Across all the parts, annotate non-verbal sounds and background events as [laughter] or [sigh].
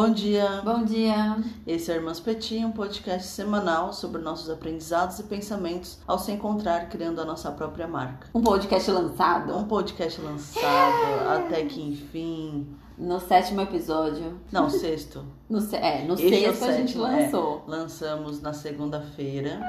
Bom dia! Bom dia! Esse é Irmãs Petit, um podcast semanal sobre nossos aprendizados e pensamentos ao se encontrar criando a nossa própria marca. Um podcast lançado? Um podcast lançado até que enfim. No sétimo episódio. Não, sexto. No, é, no Este é sexto a gente sétimo, lançou. é. lançamos na segunda-feira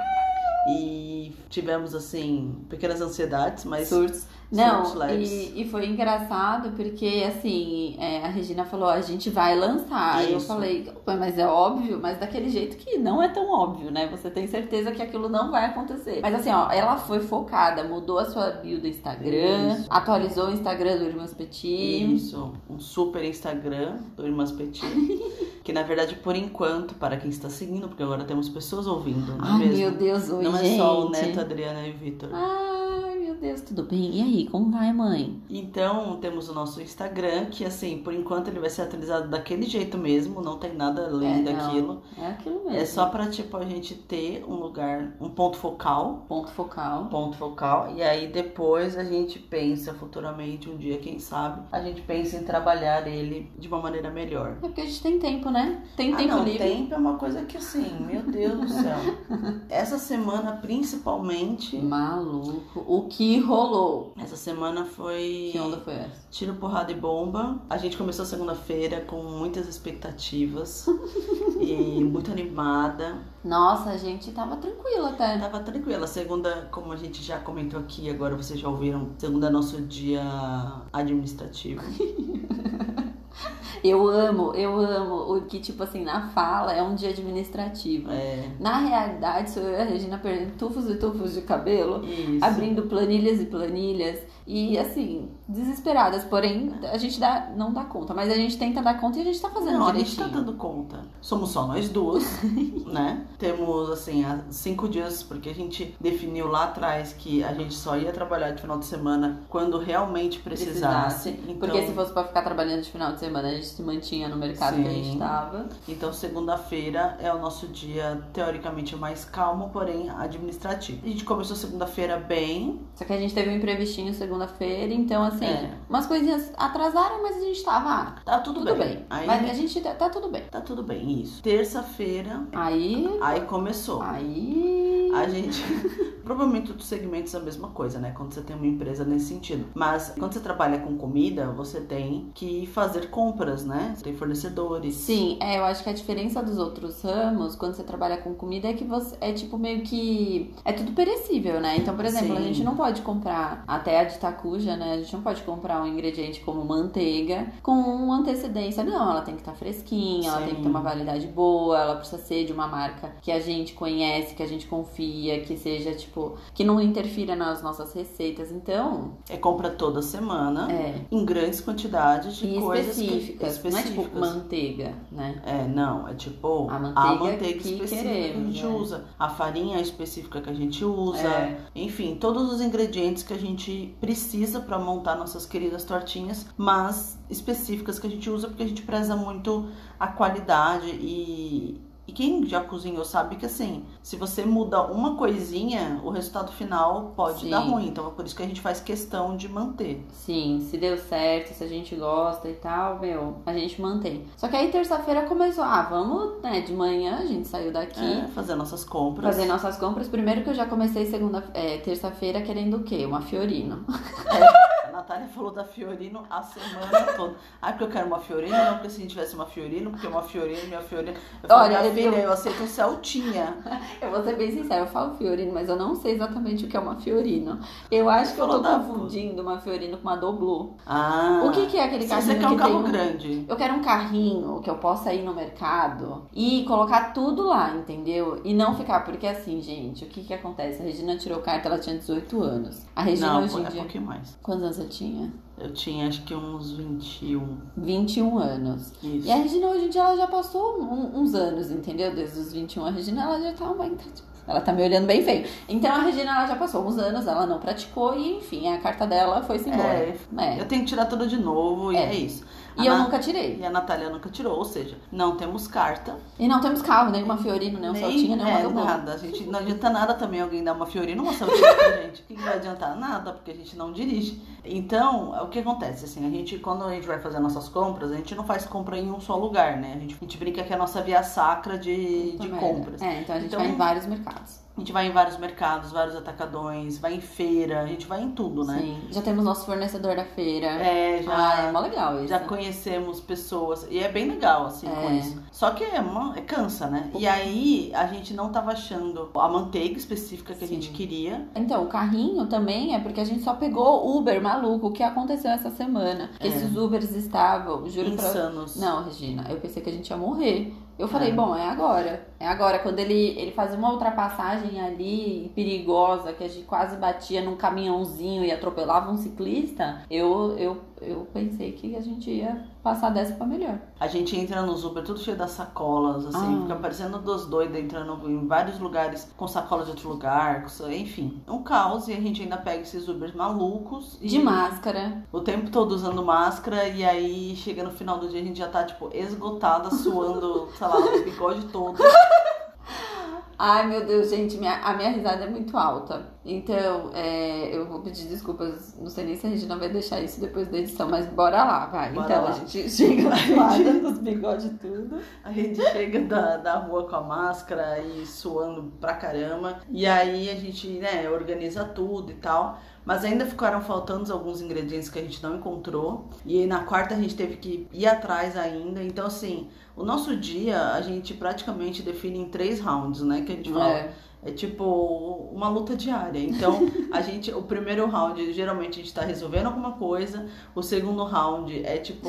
e tivemos assim pequenas ansiedades, mas Surtos. Não, e, e foi engraçado porque, assim, é, a Regina falou, a gente vai lançar. Aí eu Isso. falei, "Opa, mas é óbvio, mas daquele jeito que não é tão óbvio, né? Você tem certeza que aquilo não vai acontecer. Mas assim, ó, ela foi focada, mudou a sua bio do Instagram, Isso. atualizou o Instagram do Irmãs Petit. Isso, um super Instagram do Irmãs Petit. [laughs] que na verdade, por enquanto, para quem está seguindo, porque agora temos pessoas ouvindo, não é Ai, mesmo? meu Deus, oi, não gente. é só o Neto, Adriana e o Vitor. Meu Deus, tudo bem? E aí, como vai, mãe? Então, temos o nosso Instagram, que assim, por enquanto ele vai ser atualizado daquele jeito mesmo, não tem nada além É, daquilo. É aquilo mesmo. É só pra, tipo, a gente ter um lugar, um ponto focal, Ponto focal. ponto focal, e aí depois a gente pensa futuramente, um dia, quem sabe, a gente pensa em trabalhar ele de uma maneira melhor. É porque a gente tem tempo, né? Tem Ah, tempo não, livre. tempo é uma coisa que assim, meu Deus do céu. [laughs] Essa semana, principalmente, Maluco. O que rolou? essa semana foi Que onda foi essa? tiro, porrada e bomba. A gente começou segunda-feira com muitas expectativas [laughs] e muito animada. Nossa, a gente tava tranquila até. Tava tranquila. Segunda, como a gente já comentou aqui, agora vocês já ouviram, segunda é nosso dia administrativo. [laughs] Eu amo, eu amo o que, tipo assim, na fala é um dia administrativo. É, Na realidade, sou eu e a Regina perdendo tufos e tufos de cabelo, isso. abrindo planilhas e planilhas. E assim, desesperadas. Porém, a gente dá, não dá conta. Mas a gente tenta dar conta e a gente tá fazendo Não, a gente direitinho. tá dando conta. Somos só nós duas, [laughs] né? Temos, assim, há cinco dias, porque a gente definiu lá atrás que a gente só ia trabalhar de final de semana quando realmente precisasse. Então, Porque se fosse pra ficar trabalhando de final de semana, a gente se mantinha no mercado que a gente Sim. tava. então segunda-feira é o nosso dia, teoricamente, mais calmo, porém administrativo. A gente começou segunda-feira bem. Só que a gente teve um imprevistinho segunda-feira, então assim, É. umas coisinhas atrasaram, mas a gente tava, ah, Tá tudo, tudo bem. bem. Aí, Mas a gente tá, tá tudo bem. Tá tudo bem, isso. Terça-feira, Aí, aí começou. aí... A gente. Provavelmente outros segmentos é a mesma coisa, né? Quando você tem uma empresa nesse sentido. Mas quando você trabalha com comida, você tem que fazer compras, né? Você tem fornecedores. Sim, é, eu acho que a diferença dos outros ramos, quando você trabalha com comida, é que você é tipo meio que. É tudo perecível, né? Então, por exemplo, a Sim. gente não pode comprar, até a de tacuja, né? A gente não pode comprar um ingrediente como manteiga com antecedência. Não, ela tem que estar fresquinha, ela Sim. tem que ter uma validade boa, ela precisa ser de uma marca que a gente conhece, que a gente confia, que seja, tipo, que não interfira nas nossas receitas. Então, É compra toda semana, é. em grandes quantidades de E coisas que- específicas. Não é tipo específicas. manteiga, né? É, não, é tipo A manteiga que específica que a queremos, gente é. usa, a farinha específica que a gente usa, É. enfim, todos os ingredientes que a gente precisa para montar nossas queridas tortinhas, mas específicas que a gente usa porque a gente preza muito a qualidade e e quem já cozinhou sabe que assim, se você muda uma coisinha, o resultado final pode Sim. dar ruim. Então é por isso que a gente faz questão de manter. Sim, se deu certo, se a gente gosta e tal, meu, a gente mantém. Só que aí terça-feira começou, ah, vamos, né, de manhã a gente saiu daqui. É, fazer nossas compras. Fazer nossas compras. Primeiro que eu já comecei segunda, é, terça-feira querendo o quê? Uma Fiorino. A Natália falou da Fiorino a semana [laughs] toda. Ah, porque eu quero uma Fiorino, não porque se a gente tivesse uma Fiorino, porque uma Fiorino, minha Fiorino. Eu falei, Olha, minha eu- filha, eu aceito um Celtinha. [laughs] Eu vou ser bem sincera, eu falo Fiorino, mas eu não sei exatamente o que é uma Fiorino. Eu acho que eu tô da- confundindo uma Fiorino com uma Doblo. Ah. O que, que é aquele carrinho você quer um que carro um- grande. Eu quero um carrinho que eu possa ir no mercado e colocar tudo lá, entendeu? E não ficar, porque assim, gente, o que que acontece? A Regina tirou carta, ela tinha 18 anos. A Regina Não, hoje em é um dia. pouquinho mais. Quantos anos você tinha? Eu tinha acho que uns 21. 21 anos. Isso. E a Regina hoje em dia ela já passou um- uns anos, entendeu? Desde os 21 a Regina ela já tá uma. Ela tá me olhando bem feio. Então a Regina ela já passou uns anos, ela não praticou e enfim, a carta dela foi-se embora. É, É. Eu tenho que tirar tudo de novo e É. é, isso. E eu nunca tirei. E a Natália nunca tirou, ou seja, não temos carta. E não temos carro, nem uma Fiorino, nem um nem, Saltinha, nem é, nada. A gente não adianta nada também alguém dar uma Fiorino, uma Saltinha pra gente. O que vai adiantar? Nada, porque a gente não dirige. Então, o que acontece? Assim, a gente, quando a gente vai fazer nossas compras, a gente não faz compra em um só lugar, né? A gente, a gente brinca que é a nossa via sacra de, de compras. É, então a gente então, vai em vários mercados. A gente vai em vários mercados, vários atacadões, vai em feira, a gente vai em tudo, né? Sim. Já temos nosso fornecedor da feira. É, já. Ah, é mó legal isso. Já conhecemos pessoas. E é bem legal, assim, é. com isso. Só que é, uma, é cansa, né? E aí a gente não tava achando a manteiga específica que Sim. a gente queria. Então, o carrinho também é porque a gente só pegou Uber maluco, o que aconteceu essa semana. É. Esses Ubers estavam, juro Insanos. pra. Não, Regina, eu pensei que a gente ia morrer. Eu falei, é. bom, é agora. É agora. Quando ele, ele fazia uma ultrapassagem ali perigosa, que a gente quase batia num caminhãozinho e atropelava um ciclista, eu, eu, eu pensei que a gente ia passar dessa pra melhor. A gente entra no Uber tudo cheio das sacolas, assim, ah. fica parecendo dos doidos entrando em vários lugares com sacolas de outro lugar, enfim. Um caos e a gente ainda pega esses Ubers malucos. De máscara. O tempo todo usando máscara e aí chega no final do dia a gente já tá, tipo, esgotada, [laughs] suando, sei lá, o bigode todo. Ai, meu Deus, gente, minha, a minha risada é muito alta. Então, é, eu vou pedir desculpas. Não sei nem se a gente não vai deixar isso depois da edição, mas bora lá, vai. Bora então, lá. a gente chega suada nos bigodes tudo. A gente chega da, da rua com a máscara e suando pra caramba. E aí a gente, né, organiza tudo e tal. Mas ainda ficaram faltando alguns ingredientes que a gente não encontrou. E na quarta a gente teve que ir atrás ainda. Então, assim, o nosso dia a gente praticamente define em três rounds, né? Que a gente fala. É. É tipo uma luta diária. Então, a [laughs] gente, o primeiro round, geralmente a gente tá resolvendo alguma coisa. O segundo round é tipo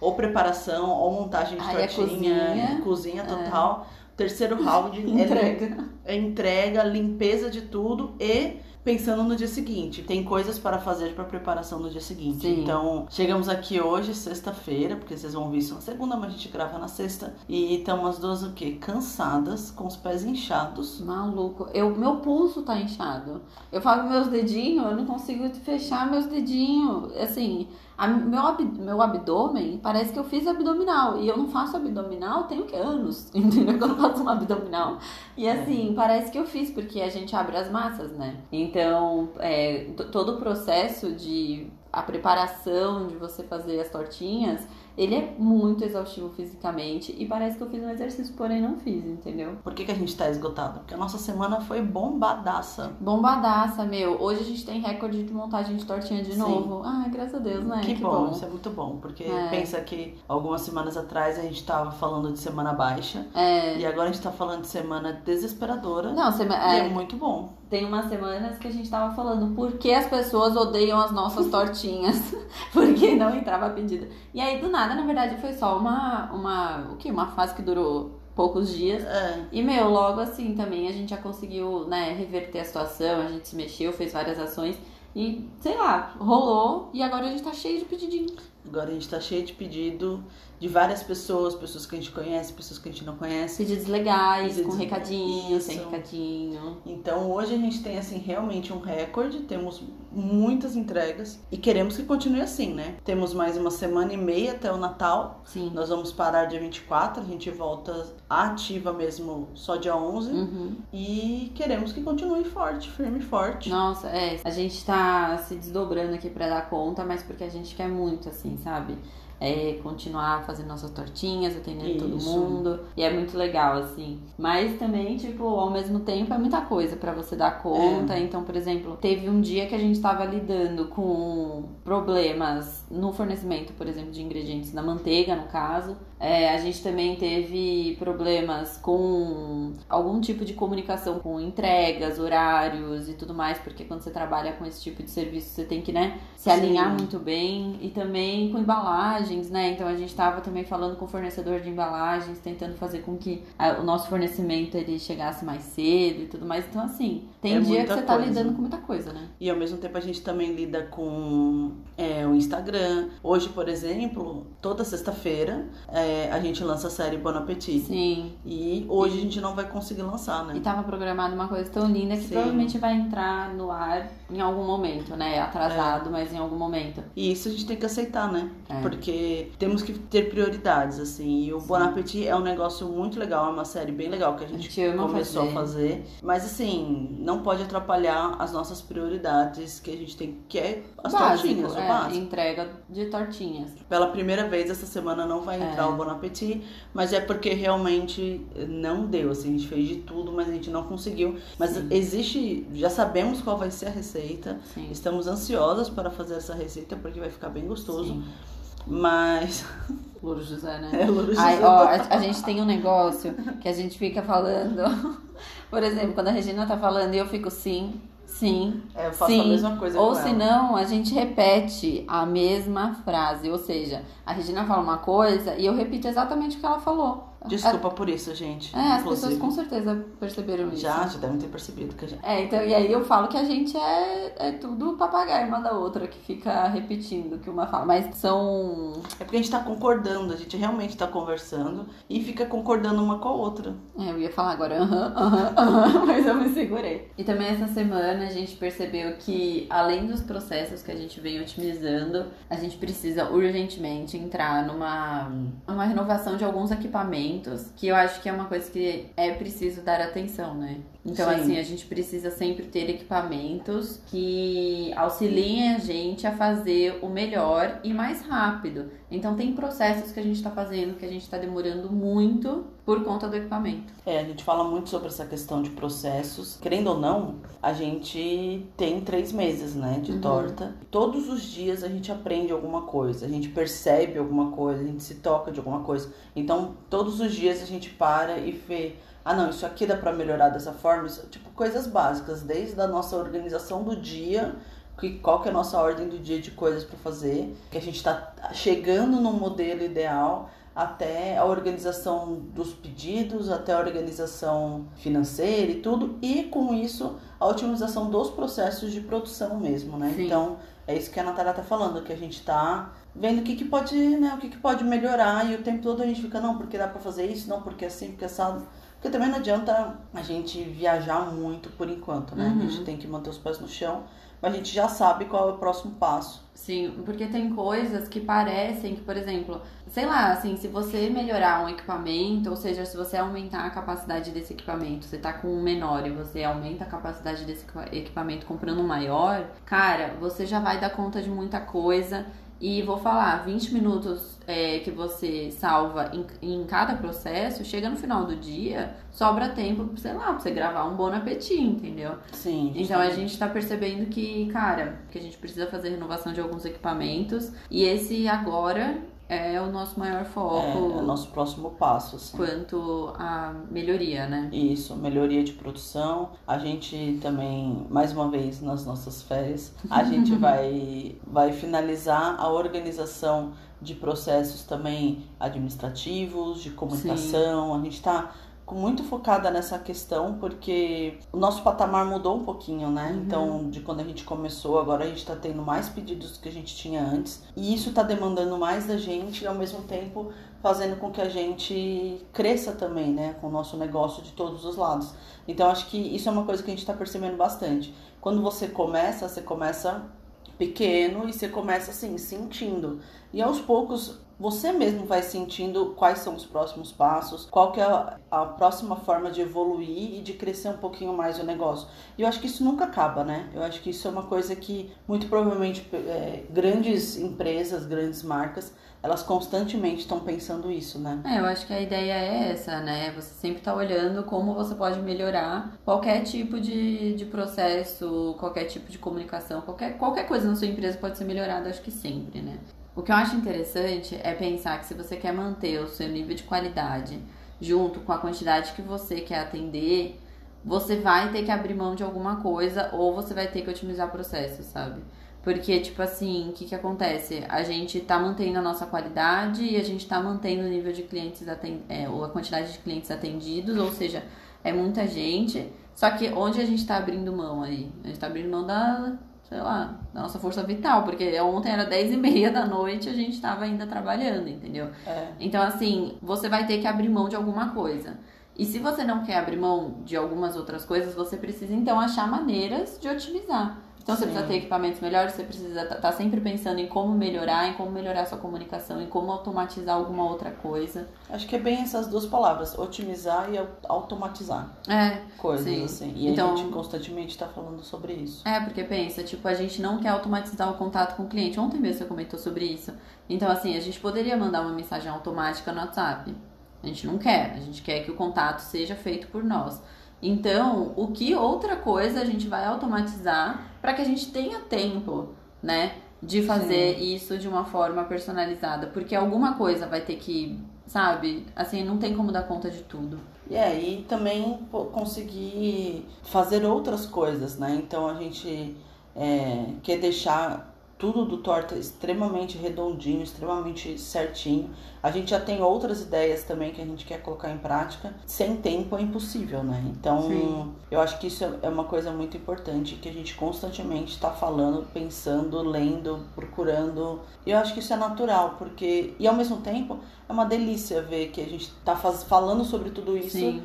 ou preparação ou montagem de Aí tortinha, é cozinha, cozinha é. total. É. Terceiro round [laughs] entrega. É, é entrega, limpeza de tudo e pensando no dia seguinte. Tem coisas para fazer para preparação no dia seguinte. Sim. Então, chegamos aqui hoje, sexta-feira, porque vocês vão ver isso na segunda, mas a gente grava na sexta. E estamos as duas o quê? Cansadas, com os pés inchados. Maluco. Eu, meu pulso tá inchado. Eu falo meus dedinhos, eu não consigo fechar meus dedinhos. Assim, a, meu, ab, meu abdômen parece que eu fiz abdominal. E eu não faço abdominal tem o [laughs] que? Anos. Entendeu? Quando eu faço um abdominal. E é. assim, é. parece que eu fiz, porque a gente abre as massas, né? Então, é, todo o processo de. A preparação de você fazer as tortinhas ele é muito exaustivo fisicamente e parece que eu fiz um exercício, porém não fiz, entendeu? Por que, que a gente tá esgotado? Porque a nossa semana foi bombadaça. Bombadaça, meu. Hoje a gente tem recorde de montagem de tortinha de Sim. novo. Ai, graças a Deus, né? Que, que bom, bom, isso é muito bom. Porque é. pensa que algumas semanas atrás a gente tava falando de semana baixa. É. E agora a gente tá falando de semana desesperadora. Não, semana. É, é muito bom. Tem umas semanas que a gente tava falando por que as pessoas odeiam as nossas [laughs] tortinhas. [laughs] porque não entrava pedida. E aí, do nada, na verdade, foi só uma, uma, o que? Uma fase que durou poucos dias. É. E, meu, logo assim também a gente já conseguiu, né, reverter a situação, a gente se mexeu, fez várias ações e, sei lá, rolou e agora a gente tá cheio de pedidinhos. Agora a gente tá cheio de pedido de várias pessoas, pessoas que a gente conhece, pessoas que a gente não conhece. Pedidos legais, pedidos com recadinho, sem recadinho. Então hoje a gente tem assim realmente um recorde, temos muitas entregas e queremos que continue assim, né? Temos mais uma semana e meia até o Natal. Sim. Nós vamos parar dia 24, a gente volta ativa mesmo só dia 11 uhum. e queremos que continue forte, firme e forte. Nossa, é, a gente tá se desdobrando aqui para dar conta, mas porque a gente quer muito assim, sabe? É, continuar fazendo nossas tortinhas, atendendo Isso. todo mundo. E é muito legal, assim. Mas também, tipo, ao mesmo tempo é muita coisa para você dar conta. É. Então, por exemplo, teve um dia que a gente tava lidando com problemas no fornecimento, por exemplo, de ingredientes da manteiga, no caso. É, a gente também teve problemas com algum tipo de comunicação com entregas, horários e tudo mais, porque quando você trabalha com esse tipo de serviço, você tem que, né, se alinhar Sim. muito bem. E também com embalagens, né? Então a gente estava também falando com o fornecedor de embalagens, tentando fazer com que o nosso fornecimento ele chegasse mais cedo e tudo mais. Então, assim, Tem É dia que você tá coisa. lidando com muita coisa, né? E ao mesmo tempo a gente também lida com é, o Instagram. Hoje, por exemplo, toda sexta-feira é, a gente lança a série Bon Appetit. Sim. E hoje a gente não vai conseguir lançar, E né? tava programada uma coisa tão linda que Sim. provavelmente vai entrar no ar em algum momento, né? Atrasado, mas em algum momento. E isso a gente tem que aceitar, né? É. Porque temos que ter prioridades, assim. E o Bon Appetit é um negócio muito legal, é uma série bem legal que a A gente gente ama começou fazer. a fazer. Mas assim, não pode atrapalhar as nossas prioridades que a gente tem, que é as tortinhas, o é, básico. entrega de tortinhas. Pela primeira vez essa semana não vai entrar É. o Bon Appetit, mas é porque realmente não deu, assim, a gente fez de tudo, mas a gente não conseguiu. Mas Sim. existe, já sabemos qual vai ser a receita. Sim. Estamos ansiosas para fazer essa receita porque vai ficar bem gostoso. Sim. Mas [laughs] Louro José, né? é Louro Ai, José. ó, a, a gente tem um negócio que a gente fica falando. [laughs] Por exemplo, quando a Regina tá falando e eu fico sim, sim, É, eu faço sim. a mesma coisa Ou se não, a gente repete a mesma frase. Ou seja, a Regina fala uma coisa e eu repito exatamente o que ela falou. Desculpa por isso, gente. É, as pessoas com certeza perceberam isso. já, já devem ter percebido que a gente. É, então, e aí eu falo que a gente é, é tudo papagaio uma da outra, que fica repetindo o que uma fala. Mas são. É porque a gente tá concordando, a gente realmente tá conversando e fica concordando uma com a outra. É, eu ia falar agora, aham, aham, aham, [laughs] mas eu me segurei. E também essa semana a gente percebeu que, além dos processos que a gente vem otimizando, a gente precisa urgentemente entrar numa, numa renovação de alguns equipamentos, que eu acho que é uma coisa que é preciso dar atenção, né? Então, Sim. assim, a gente precisa sempre ter equipamentos que auxiliem a gente a fazer o melhor e mais rápido. Então, tem processos que a gente tá fazendo que a gente tá demorando muito por conta do equipamento. É, a gente fala muito sobre essa questão de processos. Querendo ou não, a gente tem três meses, né, de Uhum. torta. Todos os dias a gente aprende alguma coisa, a gente percebe alguma coisa, a gente se toca de alguma coisa. Então, todos os dias a gente para e vê. Ah, não, isso aqui dá pra melhorar dessa forma. Isso, tipo, coisas básicas, desde a nossa organização do dia, que, qual que é a nossa ordem do dia de coisas pra fazer, que a gente tá chegando no modelo ideal, até a organização dos pedidos, até a organização financeira e tudo, e com isso a otimização dos processos de produção mesmo, né? Sim. Então é isso que a Natália tá falando, que a gente tá vendo o que, que pode, né, o que, que pode melhorar e o tempo todo a gente fica, não, porque dá pra fazer isso, não, porque assim, porque assado. Porque também não adianta a gente viajar muito por enquanto, né? Uhum. A gente tem que manter os pés no chão, mas a gente já sabe qual é o próximo passo. Sim, porque tem coisas que parecem que, por exemplo, sei lá, assim, se você melhorar um equipamento, ou seja, se você aumentar a capacidade desse equipamento, você tá com um menor e você aumenta a capacidade desse equipa- equipamento comprando um maior, cara, você já vai dar conta de muita coisa. E vou falar, 20 minutos é, que você salva em, em cada processo, chega no final do dia, sobra tempo, sei lá, pra você gravar um bom apetite, entendeu? Sim. Então a gente tá percebendo que, cara, que a gente precisa fazer renovação de alguns equipamentos e esse agora é o nosso maior é, foco é o nosso próximo passo, assim. quanto à melhoria, né? Isso, melhoria de produção. A gente também, mais uma vez, nas nossas férias, a gente [laughs] vai, vai finalizar a organização de processos também administrativos, de comunicação. A gente está muito focada nessa questão porque o nosso patamar mudou um pouquinho, né? Uhum. Então, de quando a gente começou, agora a gente está tendo mais pedidos do que a gente tinha antes. E isso está demandando mais da gente e ao mesmo tempo fazendo com que a gente cresça também, né, com o nosso negócio de todos os lados. Então acho que isso é uma coisa que a gente está percebendo bastante. Quando você começa, você começa pequeno e você começa assim sentindo. E aos poucos você mesmo vai sentindo quais são os próximos passos, qual que é a, a próxima forma de evoluir e de crescer um pouquinho mais o negócio. E eu acho que isso nunca acaba, né? Eu acho que isso é uma coisa que muito provavelmente é, grandes empresas, grandes marcas elas constantemente estão pensando isso, né? É, eu acho que a ideia é essa, né? Você sempre tá olhando como você pode melhorar qualquer tipo de, de processo, qualquer tipo de comunicação, qualquer, qualquer coisa na sua empresa pode ser melhorada, acho que sempre, né? O que eu acho interessante é pensar que se você quer manter o seu nível de qualidade junto com a quantidade que você quer atender, você vai ter que abrir mão de alguma coisa ou você vai ter que otimizar processos, sabe? Porque, tipo assim, o que, que acontece? A gente tá mantendo a nossa qualidade e a gente tá mantendo o nível de clientes atendidos, é, ou a quantidade de clientes atendidos, ou seja, é muita gente. Só que onde a gente tá abrindo mão aí? A gente tá abrindo mão da, sei lá, da nossa força vital, porque ontem era 10 e meia da noite e a gente tava ainda trabalhando, entendeu? É. Então, assim, você vai ter que abrir mão de alguma coisa. E se você não quer abrir mão de algumas outras coisas, você precisa então achar maneiras de otimizar. Então você Sim. precisa ter equipamentos melhores, você precisa estar sempre pensando em como melhorar, em como melhorar sua comunicação, em como automatizar alguma outra coisa. Acho que é bem essas duas palavras, otimizar e au- automatizar É, coisas, Sim. assim. E Então- a gente constantemente tá falando sobre isso. É, porque pensa, tipo, a gente não quer automatizar o contato com o cliente. Ontem mesmo você comentou sobre isso. Então, assim, a gente poderia mandar uma mensagem automática no WhatsApp. A gente não quer, a gente quer que o contato seja feito por nós. Então, o que outra coisa a gente vai automatizar para que a gente tenha tempo, né, de fazer isso de uma forma personalizada? Porque alguma coisa vai ter que, sabe? Assim, não tem como dar conta de tudo. E aí também pô, conseguir fazer outras coisas, né? Então a gente é, quer deixar tudo do torta extremamente redondinho, extremamente certinho. A gente já tem outras ideias também que a gente quer colocar em prática. Sem tempo é impossível, né? Então Sim. eu acho que isso é- é uma coisa muito importante que a gente constantemente está falando, pensando, lendo, procurando. E eu acho que isso é natural, porque e ao mesmo tempo é uma delícia ver que a gente tá faz- falando sobre tudo isso Sim.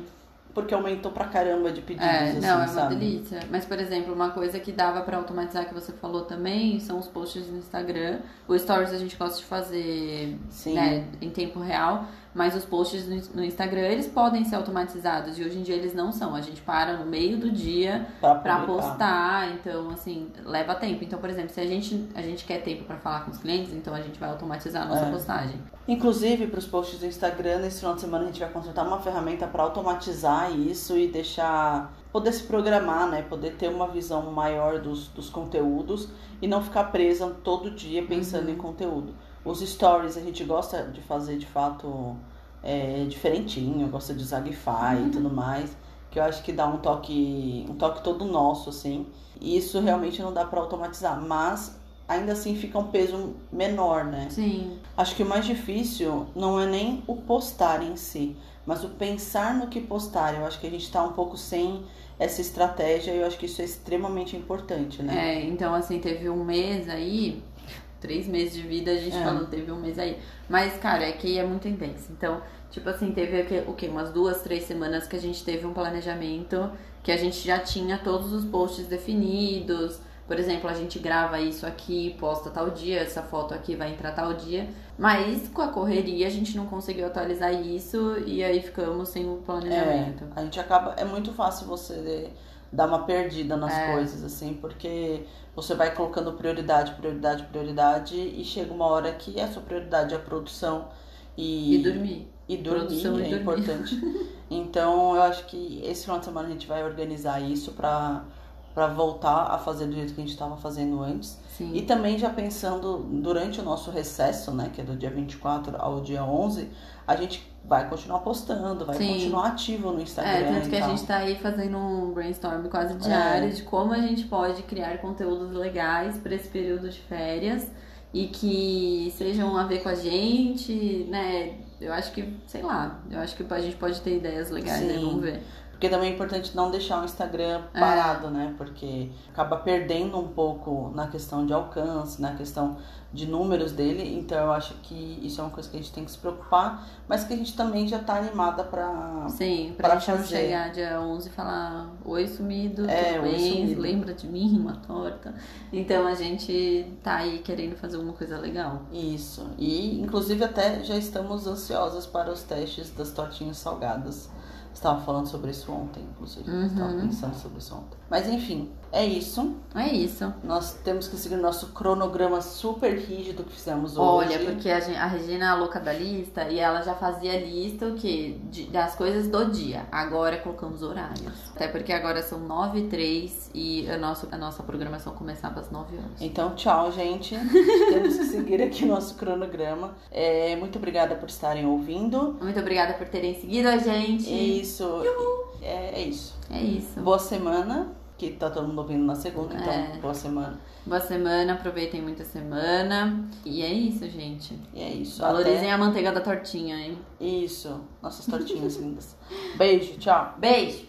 Porque aumentou pra caramba de pedidos, É, assim, não, é uma sabe? delícia. Mas, por exemplo, uma coisa que dava pra automatizar que você falou também são os posts no Instagram. O Stories a gente gosta de fazer né, em tempo real, mas os posts no- Instagram eles podem ser automatizados e hoje em dia eles não são. A gente para no meio do dia publicar. postar, então assim, leva tempo. Então, por exemplo, se a gente, a gente quer tempo pra falar com os clientes, então a gente vai automatizar a nossa É. postagem. Inclusive, para os posts do Instagram, nesse final de semana a gente vai contratar uma ferramenta para automatizar isso e deixar. poder se programar, né? Poder ter uma visão maior dos, dos conteúdos e não ficar presa todo dia pensando em conteúdo. Os stories a gente gosta de fazer de fato é, diferentinho, gosta de usar GIFI e tudo mais, que eu acho que dá um toque, um toque todo nosso, assim. E isso realmente não dá para automatizar, mas ainda assim fica um peso menor, né? Sim, Acho que o mais difícil não é nem o postar em si, mas o pensar no que postar. Eu acho que a gente tá um pouco sem essa estratégia e eu acho que isso é extremamente importante, né? É, então assim, teve um mês aí, três meses de vida, a gente É. falou, teve um mês aí. Mas, cara, é que é muito intenso. Então, tipo assim, teve o quê? Umas duas, três semanas que a gente teve um planejamento, que a gente já tinha todos os posts definidos. Por exemplo, a gente grava isso aqui, posta tal dia, essa foto aqui vai entrar tal dia. Mas com a correria a gente não conseguiu atualizar isso e aí ficamos sem o planejamento. A gente acaba. É muito fácil você dar uma perdida nas É. coisas, assim, porque você vai colocando prioridade, prioridade, prioridade, e chega uma hora que a sua prioridade é a produção e, E dormir. E dormir Produção e é dormir. importante. [laughs] Então eu acho que esse final de semana a gente vai organizar isso pra, pra voltar a fazer do jeito que a gente estava fazendo antes. Sim. E também já pensando durante o nosso recesso, né, que é do dia 24 ao dia 11, a gente vai continuar postando, vai Sim. continuar ativo no Instagram. É, tanto que a gente tá aí fazendo um brainstorm quase diário É. de como a gente pode criar conteúdos legais para esse período de férias e que sejam a ver com a gente, né? Eu acho que, sei lá, eu acho que a gente pode ter ideias legais aí, Sim. vamos ver. Porque também é importante não deixar o Instagram É. parado, né? Porque acaba perdendo um pouco na questão de alcance, na questão de números dele. Então eu acho que isso é uma coisa que a gente tem que se preocupar, mas que a gente também já tá animada pra. Sim, pra, Pra fazer. chegar dia 11 e falar Oi sumido, É, tudo bem? sumido." Lembra de mim, [laughs] uma torta. Então a gente tá aí querendo fazer alguma coisa legal. Isso. E inclusive até já estamos ansiosas para os testes das tortinhas salgadas. Estava falando sobre isso ontem, inclusive. Estava Uhum. pensando sobre isso ontem. Mas enfim, é isso. É isso. Nós temos que seguir nosso cronograma super rígido que fizemos hoje. Olha, porque a, a Regina é a louca da lista e ela já fazia lista o quê? De- das coisas do dia. Agora colocamos horários. Até porque agora são 9 e 3 e a nossa, a nossa programação começava às 9 horas. Então, tchau, gente. [laughs] Temos que seguir aqui nosso cronograma. É, muito obrigada por estarem ouvindo. Muito obrigada por terem seguido a gente. Isso. É, é isso. É isso. Boa semana. Que tá todo mundo ouvindo na segunda, então É. boa semana. Boa semana, aproveitem muito a semana. E é isso, gente. E é isso. Valorizem Até- a manteiga da tortinha, hein? Isso. Nossas tortinhas [laughs] lindas. Beijo, tchau. Beijo!